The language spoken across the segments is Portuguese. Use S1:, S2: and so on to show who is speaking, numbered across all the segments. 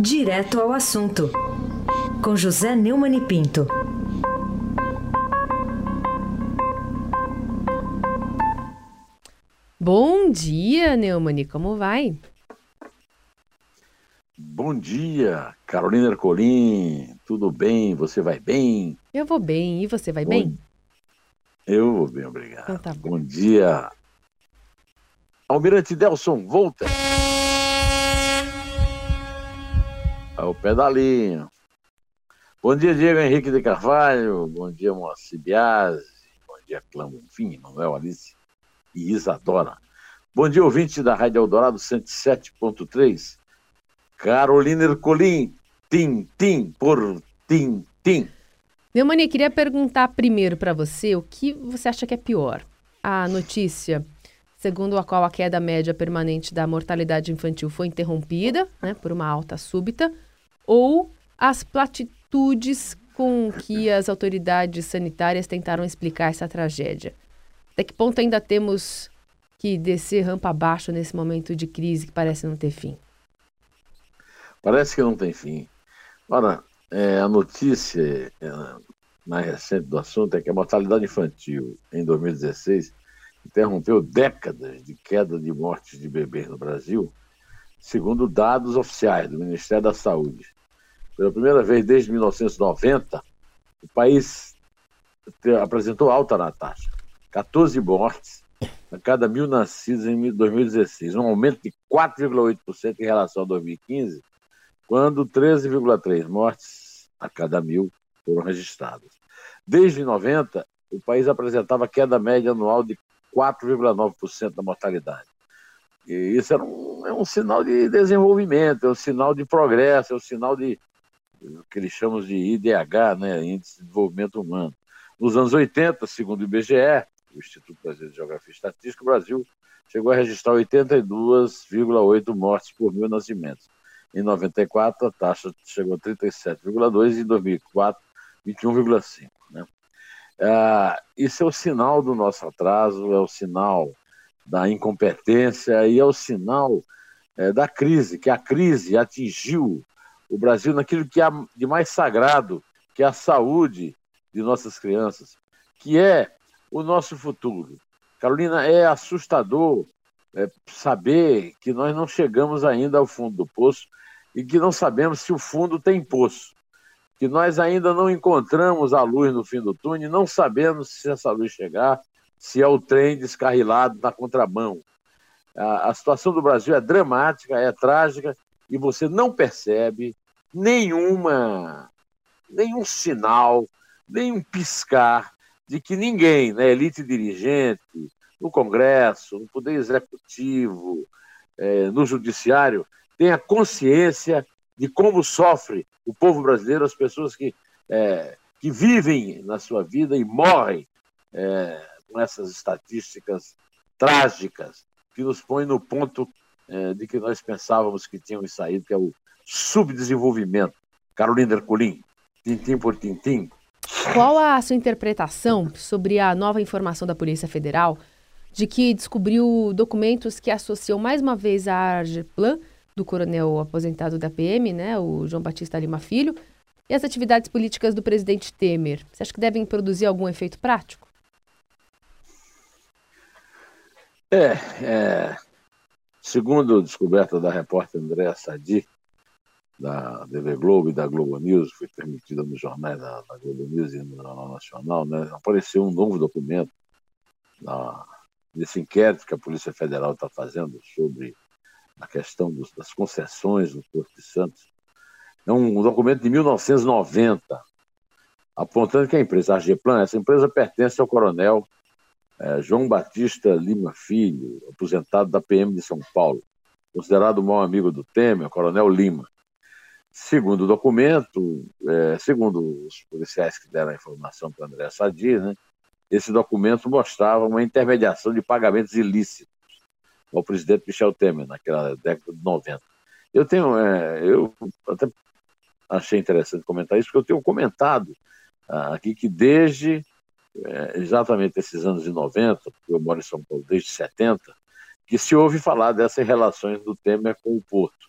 S1: Direto ao assunto, com José Neumann e Pinto.
S2: Bom dia, Neumani, como vai?
S3: Bom dia, Carolina Ercolim. Tudo bem? Você vai bem?
S2: Eu vou bem. E você vai bom... bem?
S3: Eu vou bem, obrigado. Então tá bom. bom dia, Almirante Delson, volta. Ao pedalinho. Bom dia, Diego Henrique de Carvalho. Bom dia, Moacir Biasi. Bom dia, Clã Bonfim, Manuel Alice e Isadora. Bom dia, ouvinte da Rádio Eldorado 107.3. Carolina Ercolim, tim, tim, por tim, tim.
S2: Neumani, queria perguntar primeiro para você o que você acha que é pior. A notícia segundo a qual a queda média permanente da mortalidade infantil foi interrompida né, por uma alta súbita, ou as platitudes com que as autoridades sanitárias tentaram explicar essa tragédia. Até que ponto ainda temos que descer rampa abaixo nesse momento de crise que parece não ter fim?
S3: Parece que não tem fim. Ora, é, a notícia é, mais recente do assunto é que a mortalidade infantil em 2016 interrompeu décadas de queda de mortes de bebês no Brasil, segundo dados oficiais do Ministério da Saúde. Pela primeira vez desde 1990, o país apresentou alta na taxa, 14 mortes a cada mil nascidos em 2016, um aumento de 4,8% em relação a 2015, quando 13,3 mortes a cada mil foram registradas. Desde 90, o país apresentava queda média anual de 4,9% da mortalidade. E isso é um, é um sinal de desenvolvimento, é um sinal de progresso, é um sinal de o que eles chamam de IDH, né, Índice de Desenvolvimento Humano. Nos anos 80, segundo o IBGE, o Instituto Brasileiro de Geografia e Estatística, o Brasil chegou a registrar 82,8 mortes por mil nascimentos. Em 94, a taxa chegou a 37,2 e em 2004, 21,5. Né? Ah, isso é o sinal do nosso atraso, é o sinal da incompetência e é o sinal é, da crise, que a crise atingiu o Brasil naquilo que há de mais sagrado, que é a saúde de nossas crianças, que é o nosso futuro. Carolina, é assustador é, saber que nós não chegamos ainda ao fundo do poço e que não sabemos se o fundo tem poço que nós ainda não encontramos a luz no fim do túnel, não sabemos se essa luz chegar, se é o trem descarrilado na contramão. A, a situação do Brasil é dramática, é trágica, e você não percebe nenhuma, nenhum sinal, nenhum piscar de que ninguém, na né, elite dirigente, no Congresso, no Poder Executivo, eh, no Judiciário, tenha consciência de como sofre o povo brasileiro, as pessoas que, é, que vivem na sua vida e morrem é, com essas estatísticas trágicas que nos põem no ponto é, de que nós pensávamos que tínhamos saído, que é o subdesenvolvimento. Carolina Ercolim, tintim por tintim.
S2: Qual a sua interpretação sobre a nova informação da Polícia Federal de que descobriu documentos que associam mais uma vez a Argeplan do coronel aposentado da PM, né, o João Batista Lima Filho, e as atividades políticas do presidente Temer. Você acha que devem produzir algum efeito prático?
S3: É, é segundo a descoberta da repórter Andréa Sadi, da TV Globo e da Globo News, foi permitida nos jornais da, da, Globo News e no Jornal Nacional, né, apareceu um novo documento nesse inquérito que a Polícia Federal está fazendo sobre a questão dos, das concessões no Porto de Santos. É um documento de 1990, apontando que a empresa Argeplan, essa empresa pertence ao coronel é, João Batista Lima Filho, aposentado da PM de São Paulo, considerado maior amigo do Temer, coronel Lima. Segundo o documento, é, segundo os policiais que deram a informação para André Sadi, né, esse documento mostrava uma intermediação de pagamentos ilícitos ao presidente Michel Temer, naquela década de 90. Eu tenho, é, eu até achei interessante comentar isso, porque eu tenho comentado ah, aqui que desde é, exatamente esses anos de 90, porque eu moro em São Paulo desde 70, que se ouve falar dessas relações do Temer com o Porto,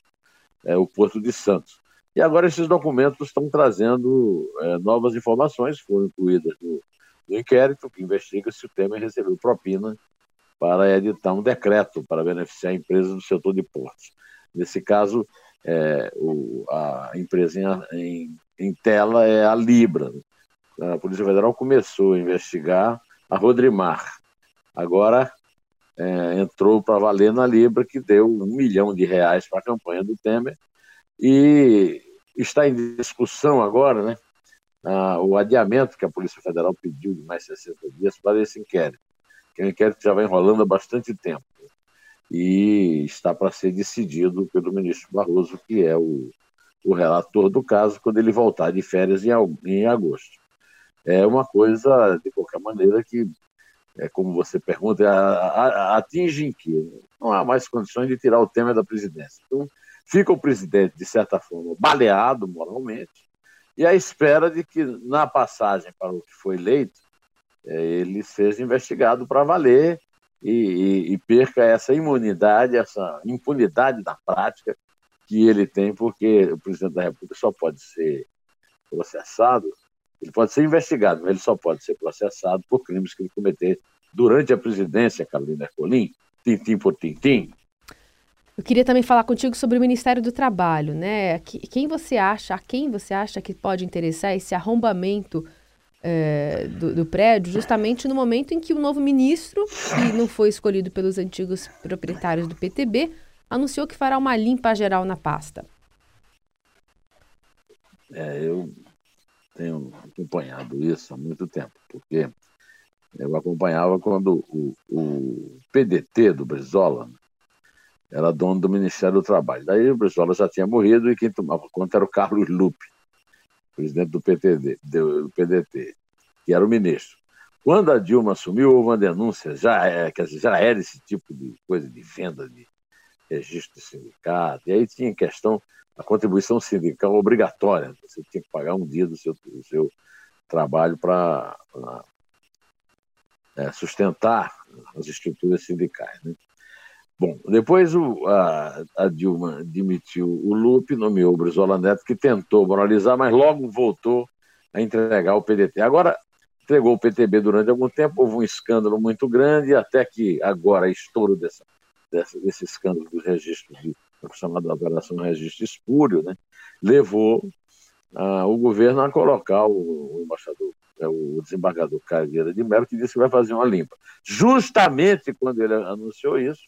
S3: é, o Porto de Santos. E agora esses documentos estão trazendo é, novas informações, foram incluídas no, no, inquérito que investiga se o Temer recebeu propina para editar um decreto para beneficiar empresas do setor de portos. Nesse caso, é, o, a empresa em, em, em, tela é a Libra. A Polícia Federal começou a investigar a Rodrimar. Agora é, entrou para valer na Libra, que deu um milhão de reais para a campanha do Temer. E está em discussão agora né, o adiamento que a Polícia Federal pediu de mais 60 dias para esse inquérito, que é um inquérito que já vai enrolando há bastante tempo e está para ser decidido pelo ministro Barroso, que é o, o relator do caso, quando ele voltar de férias em, em agosto. É uma coisa, de qualquer maneira, que, é como você pergunta, atinge em que não há mais condições de tirar o tema da presidência. Então, fica o presidente, de certa forma, baleado moralmente, e à espera de que, na passagem para o que foi eleito, é, ele seja investigado para valer e, e, e, perca essa imunidade, essa impunidade da prática que ele tem, porque o presidente da República só pode ser processado, ele pode ser investigado, mas ele só pode ser processado por crimes que ele cometer durante a presidência, Carolina Ercolim, tintim por tintim.
S2: Eu queria também falar contigo sobre o Ministério do Trabalho, né? Quem você acha, a quem você acha que pode interessar esse arrombamento é, do, do, prédio, justamente no momento em que o novo ministro, que não foi escolhido pelos antigos proprietários do PTB, anunciou que fará uma limpa geral na pasta.
S3: É, eu tenho acompanhado isso há muito tempo, porque eu acompanhava quando o, o PDT do Brizola era dono do Ministério do Trabalho. Daí o Brizola já tinha morrido e quem tomava conta era o Carlos Lupe presidente do, PTD, do PDT, que era o ministro. Quando a Dilma assumiu, houve uma denúncia, já, é, já era esse tipo de coisa de venda de registro de sindicato, e aí tinha questão da contribuição sindical obrigatória, você tinha que pagar um dia do seu, do seu trabalho para é, sustentar as estruturas sindicais. Né? Bom, depois o, a, a, Dilma demitiu o Lupe, nomeou o Brizola Neto, que tentou moralizar, mas logo voltou a entregar o PDT. Agora, entregou o PTB durante algum tempo, houve um escândalo muito grande, até que agora, estouro dessa, dessa, desse escândalo dos registros, de, chamada Operação Registro Espúrio, né, levou ah, o governo a colocar o, o embaixador, é, o desembargador Caveira de Mello, que disse que vai fazer uma limpa. Justamente quando ele anunciou isso,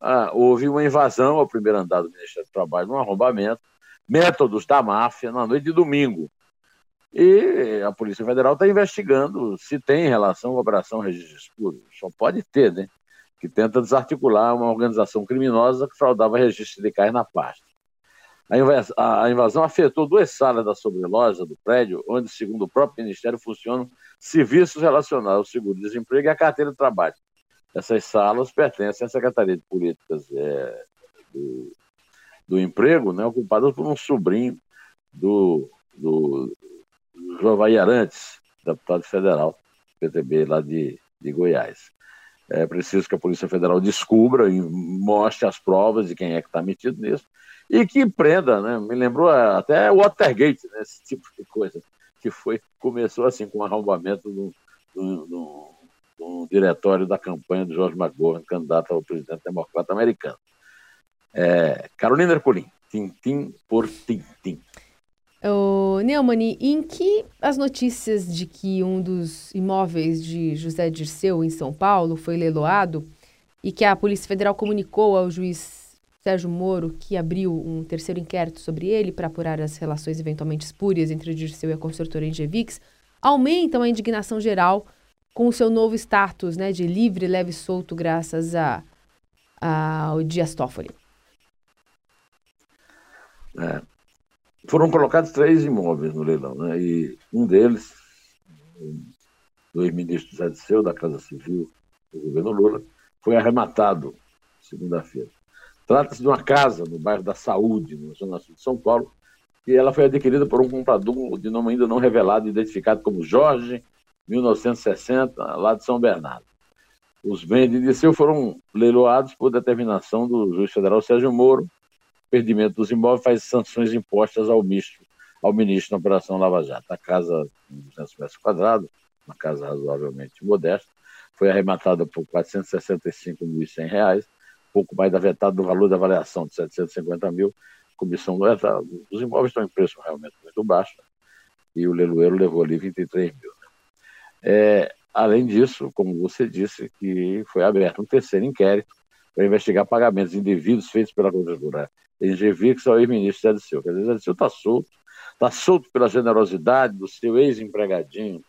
S3: ah, houve uma invasão ao primeiro andar do Ministério do Trabalho, um arrombamento, métodos da máfia na noite de domingo. E a Polícia Federal está investigando se tem relação com a Operação Registro Escuro. Só pode ter, né? Que tenta desarticular uma organização criminosa que fraudava registros sindicais na pasta. A invasão afetou duas salas da sobreloja do prédio, onde, segundo o próprio Ministério, funcionam serviços relacionados ao seguro-desemprego e à carteira de trabalho. Essas salas pertencem à Secretaria de Políticas é, do, do, Emprego, né, ocupadas por um sobrinho do, do, João Arantes, deputado federal, PTB lá de, de Goiás. É preciso que a Polícia Federal descubra e mostre as provas de quem é que está metido nisso e que prenda, né? Me lembrou até o Watergate, né? esse tipo de coisa, que foi começou assim com o arrombamento do, do, do no diretório da campanha do George McGovern, candidato ao presidente democrata americano. É, Carolina Ercolim, tintim por tintim.
S2: O Neumann, em que as notícias de que um dos imóveis de José Dirceu, em São Paulo, foi leiloado e que a Polícia Federal comunicou ao juiz Sérgio Moro que abriu um terceiro inquérito sobre ele para apurar as relações eventualmente espúrias entre Dirceu e a construtora Engevix, aumentam a indignação geral com o seu novo status né, de livre, leve e solto, graças a, a, ao Dias Toffoli?
S3: É. Foram colocados três imóveis no leilão, né? e um deles, do ex-ministro Zé Disseu, da Casa Civil do governo Lula, foi arrematado segunda-feira. Trata-se de uma casa no bairro da Saúde, na Zona Sul de São Paulo, e ela foi adquirida por um comprador de nome ainda não revelado, identificado como Jorge 1960, lá de São Bernardo. Os bens de Disseu foram leiloados por determinação do juiz federal Sérgio Moro perdimento dos imóveis faz sanções impostas ao ministro, ao ministro na Operação Lava Jato. A casa, 200 metros quadrados, uma casa razoavelmente modesta, foi arrematada por R$ 465.100, pouco mais da metade do valor da avaliação de 750 mil. Comissão os imóveis estão em preço realmente muito baixo e o leiloeiro levou ali 23 mil. Né? É, além disso, como você disse, que foi aberto um terceiro inquérito para investigar pagamentos indevidos feitos pela Conjuntura Engevix ao ex-ministro Zé Disseu. Quer dizer, Zé está solto, está solto pela generosidade do seu ex-empregadinho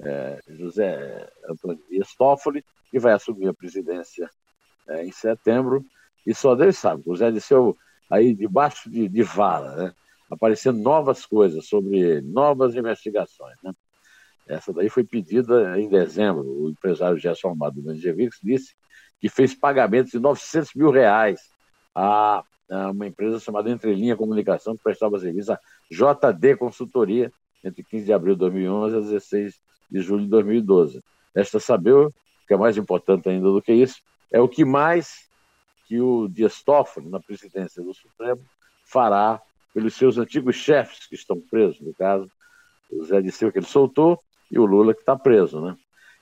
S3: é, José Antônio Dias Toffoli, que vai assumir a presidência é, em setembro, e só Deus sabe, o Zé Disseu aí debaixo de, de vara, né? aparecendo novas coisas sobre novas investigações. Né? Essa daí foi pedida em dezembro. O empresário Gerson Almado do Angevix disse que fez pagamentos de 900 mil reais a, a uma empresa chamada Entrelinha Comunicação, que prestava serviço a JD Consultoria, entre 15 de abril de 2011 e 16 de julho de 2012. Resta saber, que é mais importante ainda do que isso, é o que mais que o Dias Toffoli, na presidência do Supremo, fará pelos seus antigos chefes que estão presos, no caso, o Zé Disseu que ele soltou e o Lula que está preso, né?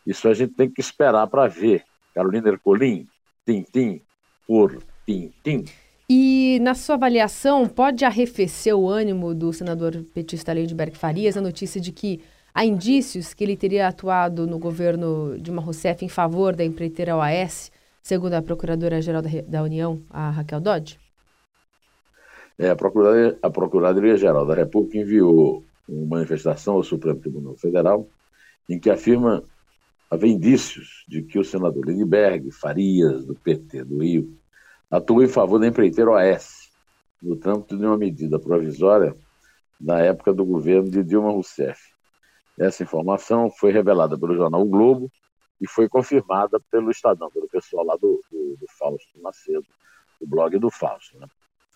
S3: Isso a gente tem que esperar para ver. Carolina Ercolim, tintim por tintim.
S2: E na sua avaliação, pode arrefecer o ânimo do senador petista Lindbergh Farias a notícia de que há indícios que ele teria atuado no governo Dilma Rousseff em favor da empreiteira OAS, segundo a Procuradora-Geral da, da União, a Raquel Dodge?
S3: É, a Procuradoria-Geral a Procuradoria da República enviou uma manifestação ao Supremo Tribunal Federal em que afirma haver indícios de que o senador Lindbergh, Farias, do PT do Rio, atuou em favor da empreiteira OAS, no trâmite de uma medida provisória na época do governo de Dilma Rousseff. Essa informação foi revelada pelo jornal o Globo e foi confirmada pelo Estadão, pelo pessoal lá do, do, do Fausto Macedo, o blog do Fausto, né?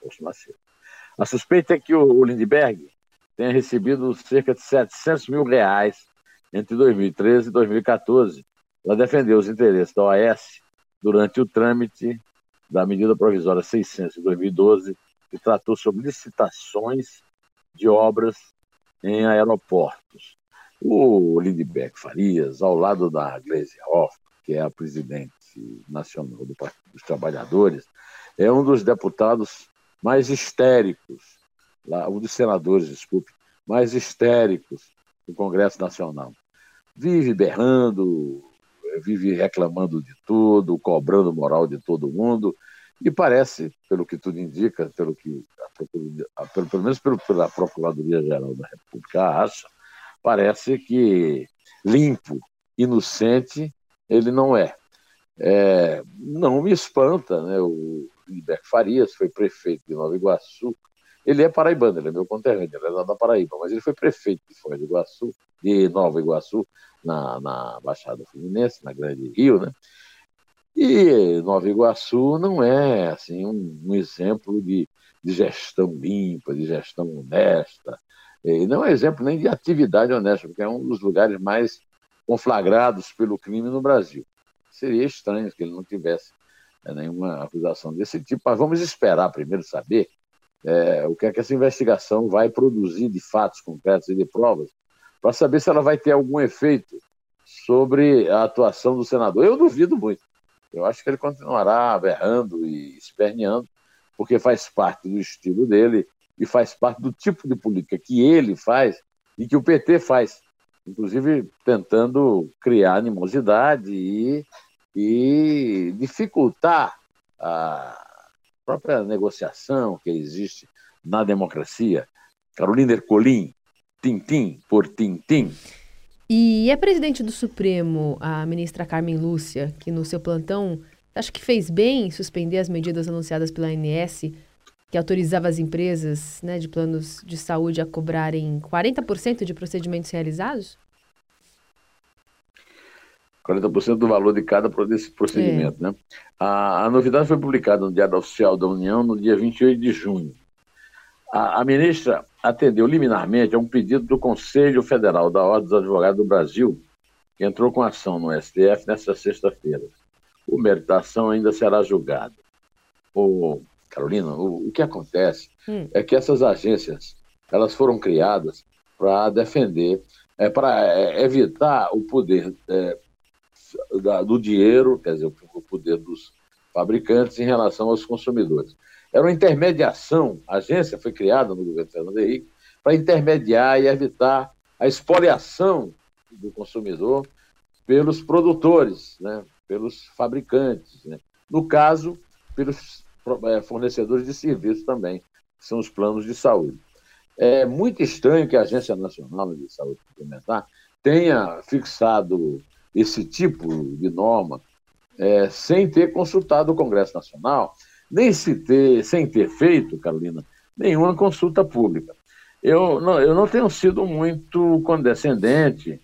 S3: Fausto Macedo. A suspeita é que o, o Lindbergh tenha recebido cerca de 700 mil reais entre 2013 e 2014 para defender os interesses da OAS durante o trâmite da medida provisória 600 de 2012, que tratou sobre licitações de obras em aeroportos. O Lindbergh Farias, ao lado da Gleisi Hoffmann, que é a presidente nacional do Partido dos Trabalhadores, é um dos deputados mais histéricos, um dos senadores, desculpe, mais histéricos do Congresso Nacional vive berrando, vive reclamando de tudo, cobrando moral de todo mundo, e parece, pelo que tudo indica, pelo que a, pelo, pelo menos pelo, pela Procuradoria-Geral da República acha, parece que limpo, inocente, ele não é. é não me espanta, né? O Liberto Farias foi prefeito de Nova Iguaçu, ele é paraibano, ele é meu conterrâneo, ele é da Paraíba, mas ele foi prefeito de Foz do Iguaçu, de Nova Iguaçu, na, na Baixada Fluminense, na Grande Rio, né? E Nova Iguaçu não é assim um, um exemplo de, de, gestão limpa, de gestão honesta, e não é exemplo nem de atividade honesta, porque é um dos lugares mais conflagrados pelo crime no Brasil. Seria estranho que ele não tivesse é, nenhuma acusação desse tipo, mas vamos esperar primeiro saber é, o que é que essa investigação vai produzir de fatos concretos e de provas, para saber se ela vai ter algum efeito sobre a atuação do senador. Eu duvido muito. Eu acho que ele continuará berrando e esperneando, porque faz parte do estilo dele e faz parte do tipo de política que ele faz e que o PT faz, inclusive tentando criar animosidade e, e dificultar a própria negociação que existe na democracia. Carolina Ercolim, tintim por tintim.
S2: E a presidente do Supremo, a ministra Carmen Lúcia, que no seu plantão acho que fez bem suspender as medidas anunciadas pela ANS, que autorizava as empresas né, de planos de saúde a cobrarem 40% de procedimentos realizados?
S3: 40% do valor de cada procedimento. É. Né? A, a, novidade foi publicada no Diário Oficial da União no dia 28 de junho. A, a, ministra atendeu liminarmente a um pedido do Conselho Federal da Ordem dos Advogados do Brasil, que entrou com ação no STF nesta sexta-feira. O mérito da ação ainda será julgado. O Carolina, o, o que acontece hum. é que essas agências elas foram criadas para defender, é, para é, evitar o poder é, da, do dinheiro, quer dizer, o poder dos fabricantes em relação aos consumidores. Era uma intermediação, a agência foi criada no governo Fernando Henrique para intermediar e evitar a expoliação do consumidor pelos produtores, né, pelos fabricantes. Né. No caso, pelos é, fornecedores de serviços também, que são os planos de saúde. É muito estranho que a Agência Nacional de Saúde Suplementar tenha fixado esse tipo de norma é, sem ter consultado o Congresso Nacional, nem se ter, sem ter feito, Carolina, nenhuma consulta pública. Eu não, eu não tenho sido muito condescendente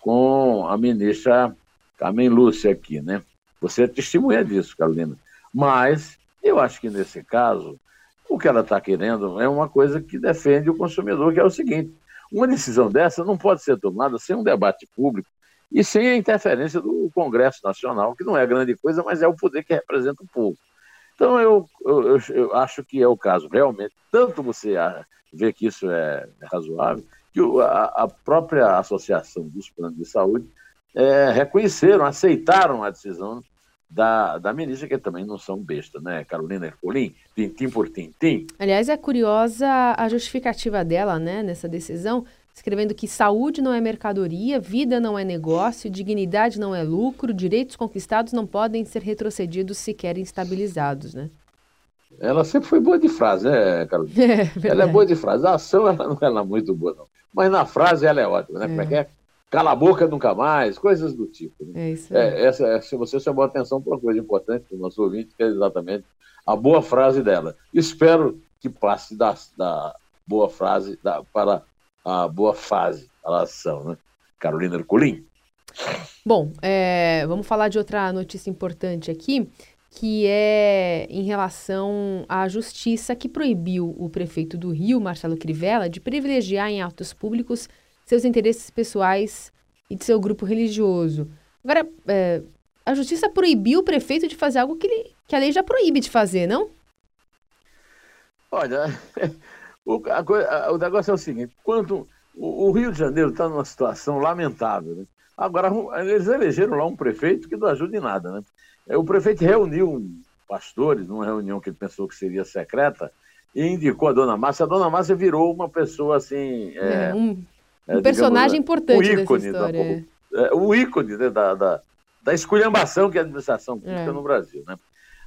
S3: com a ministra Carmen Lúcia aqui, né? Você é testemunha disso, Carolina. Mas eu acho que nesse caso, o que ela está querendo é uma coisa que defende o consumidor, que é o seguinte: uma decisão dessa não pode ser tomada sem um debate público e sem a interferência do Congresso Nacional, que não é grande coisa, mas é o poder que representa o povo. Então, eu, eu, eu acho que é o caso, realmente. Tanto você vê que isso é razoável, que a, a própria Associação dos Planos de Saúde é, reconheceram, aceitaram a decisão da, da ministra, que também não são besta, né? Carolina Ercolim, tintim por tintim.
S2: Aliás, é curiosa a justificativa dela, né, nessa decisão, escrevendo que saúde não é mercadoria, vida não é negócio, dignidade não é lucro, direitos conquistados não podem ser retrocedidos sequer instabilizados, né?
S3: Ela sempre foi boa de frase, né, Carolina? É, ela é boa de frase. A ação ela não é muito boa, não. Mas na frase ela é ótima, né? É. Como é que é? Cala a boca nunca mais, coisas do tipo. Né?
S2: É isso é,
S3: essa, é, se você chamou atenção para uma coisa importante para o nosso ouvinte, que é exatamente a boa frase dela. Espero que passe da, da boa frase da, para a boa fase da ação, né? Carolina Herculin.
S2: Bom, é, vamos falar de outra notícia importante aqui, que é em relação à justiça que proibiu o prefeito do Rio, Marcelo Crivella, de privilegiar em atos públicos seus interesses pessoais e de seu grupo religioso. Agora, é, a justiça proibiu o prefeito de fazer algo que, ele, que a lei já proíbe de fazer, não?
S3: Olha, O, a, o negócio é o seguinte: quanto o, o Rio de Janeiro está numa situação lamentável. Né? Agora, eles elegeram lá um prefeito que não ajuda em nada. Né? É, o prefeito reuniu pastores numa reunião que ele pensou que seria secreta e indicou a dona Márcia. A dona Márcia virou uma pessoa assim.
S2: É, é, um, é, um personagem digamos, importante o ícone.
S3: Da, é, o ícone né, da, da, da esculhambação que é a administração pública no Brasil. Né?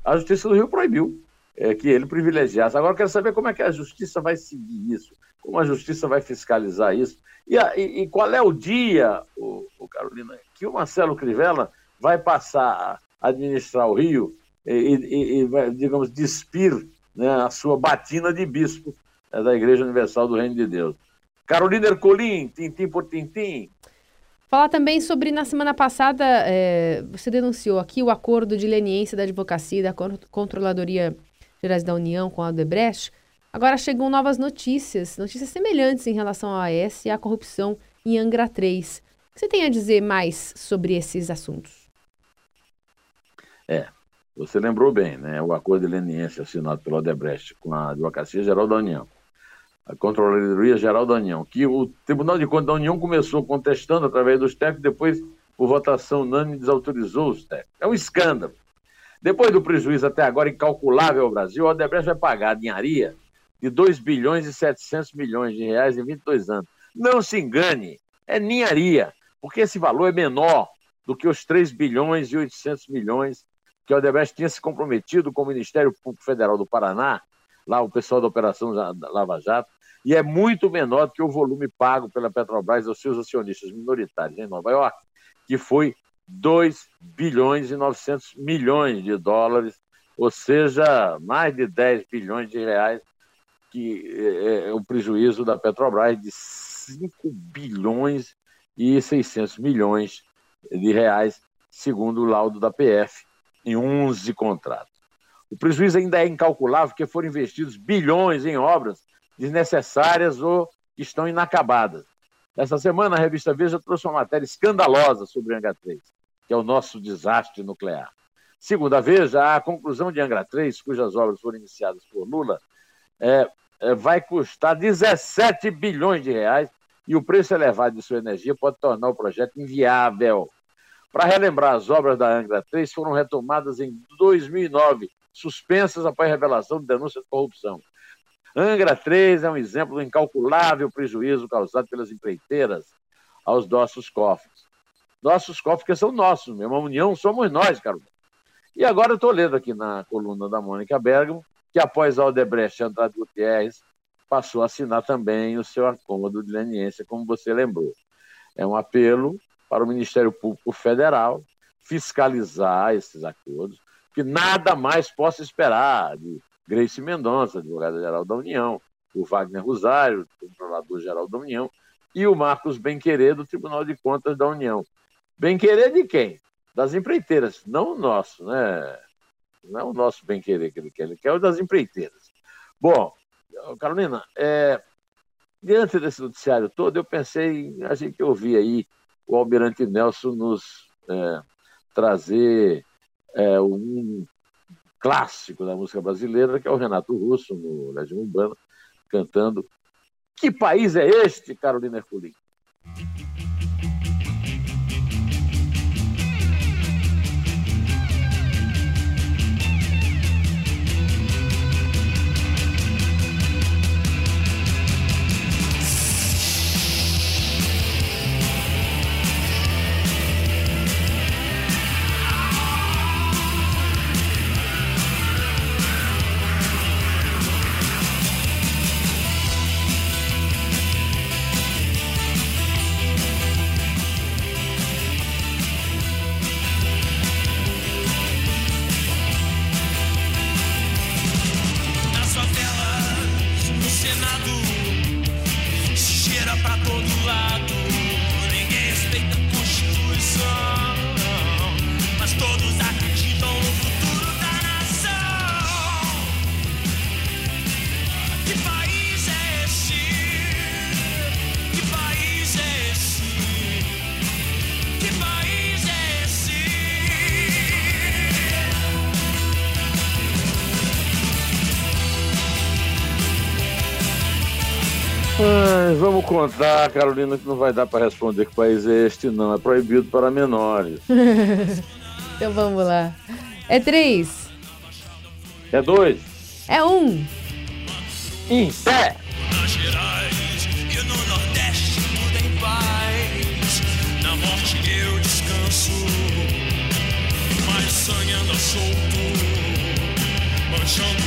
S3: A Justiça do Rio proibiu é, que ele privilegiasse. Agora quero saber como é que a justiça vai seguir isso, como a justiça vai fiscalizar isso. E, a, e, e qual é o dia, o, o, Carolina, que o Marcelo Crivella vai passar a administrar o Rio e, e vai, digamos, despir né, a sua batina de bispo né, da Igreja Universal do Reino de Deus. Carolina Ercolim, tintim por tintim.
S2: Falar também sobre, na semana passada, é, você denunciou aqui o acordo de leniência da advocacia e da Controladoria Gerais da União com a Odebrecht, agora chegam novas notícias, notícias semelhantes em relação à AES e à corrupção em Angra 3. O que você tem a dizer mais sobre esses assuntos?
S3: É, você lembrou bem, né? O acordo de leniência assinado pela Odebrecht com a Advocacia Geral da União, a Controladoria Geral da União, que o Tribunal de Contas da União começou contestando através dos técnicos, depois, por votação unânime, desautorizou os técnicos. É um escândalo. Depois do prejuízo até agora incalculável ao Brasil, a Odebrecht vai pagar a dinharia de 2 bilhões e 700 milhões de reais em 22 anos. Não se engane, é ninharia, porque esse valor é menor do que os 3 bilhões e 800 milhões que a Odebrecht tinha se comprometido com o Ministério Público Federal do Paraná, lá o pessoal da Operação Lava Jato, e é muito menor do que o volume pago pela Petrobras aos seus acionistas minoritários em Nova York, que foi 2 bilhões e 900 milhões de dólares, ou seja, mais de 10 bilhões de reais, que é, é o prejuízo da Petrobras de 5 bilhões e 600 milhões de reais, segundo o laudo da PF, em 11 contratos. O prejuízo ainda é incalculável porque foram investidos bilhões em obras desnecessárias ou que estão inacabadas. Essa semana, a revista Veja trouxe uma matéria escandalosa sobre Angra 3 que é o nosso desastre nuclear. Segundo a Veja, a conclusão de Angra 3, cujas obras foram iniciadas por Lula, é, é, vai custar 17 bilhões de reais e o preço elevado de sua energia pode tornar o projeto inviável. Para relembrar, as obras da Angra 3 foram retomadas em 2009, suspensas após revelação de denúncia de corrupção. Angra 3 é um exemplo do incalculável prejuízo causado pelas empreiteiras aos nossos cofres. Nossos cofres são nossos mesmo, a União somos nós, Carol. E agora eu estou lendo aqui na coluna da Mônica Bergamo que após Aldebrecht Andrade Gutierrez passou a assinar também o seu acordo de leniência, como você lembrou. É um apelo para o Ministério Público Federal fiscalizar esses acordos, que nada mais possa esperar de Grace Mendonça, advogada-geral da União, o Wagner Rosário, controlador-geral da União, e o Marcos Benquerer, do Tribunal de Contas da União. Benquerer de quem? Das empreiteiras, não o nosso, né? Não é o nosso bem-querer que ele quer, ele quer o das empreiteiras. Bom, Carolina, é, diante desse noticiário todo, eu pensei, a gente ouvir aí o Almirante Nelson nos é, trazer é, um clássico da música brasileira, que é o Renato Russo, no Legião Urbana, cantando Que país é este, Carolina Herculin? Vamos contar, Carolina, que não vai dar para responder que país é este, não. É proibido para menores.
S2: então vamos lá. É três.
S3: É dois.
S2: É um.
S3: Em pé.
S4: solto, manchando os papéis.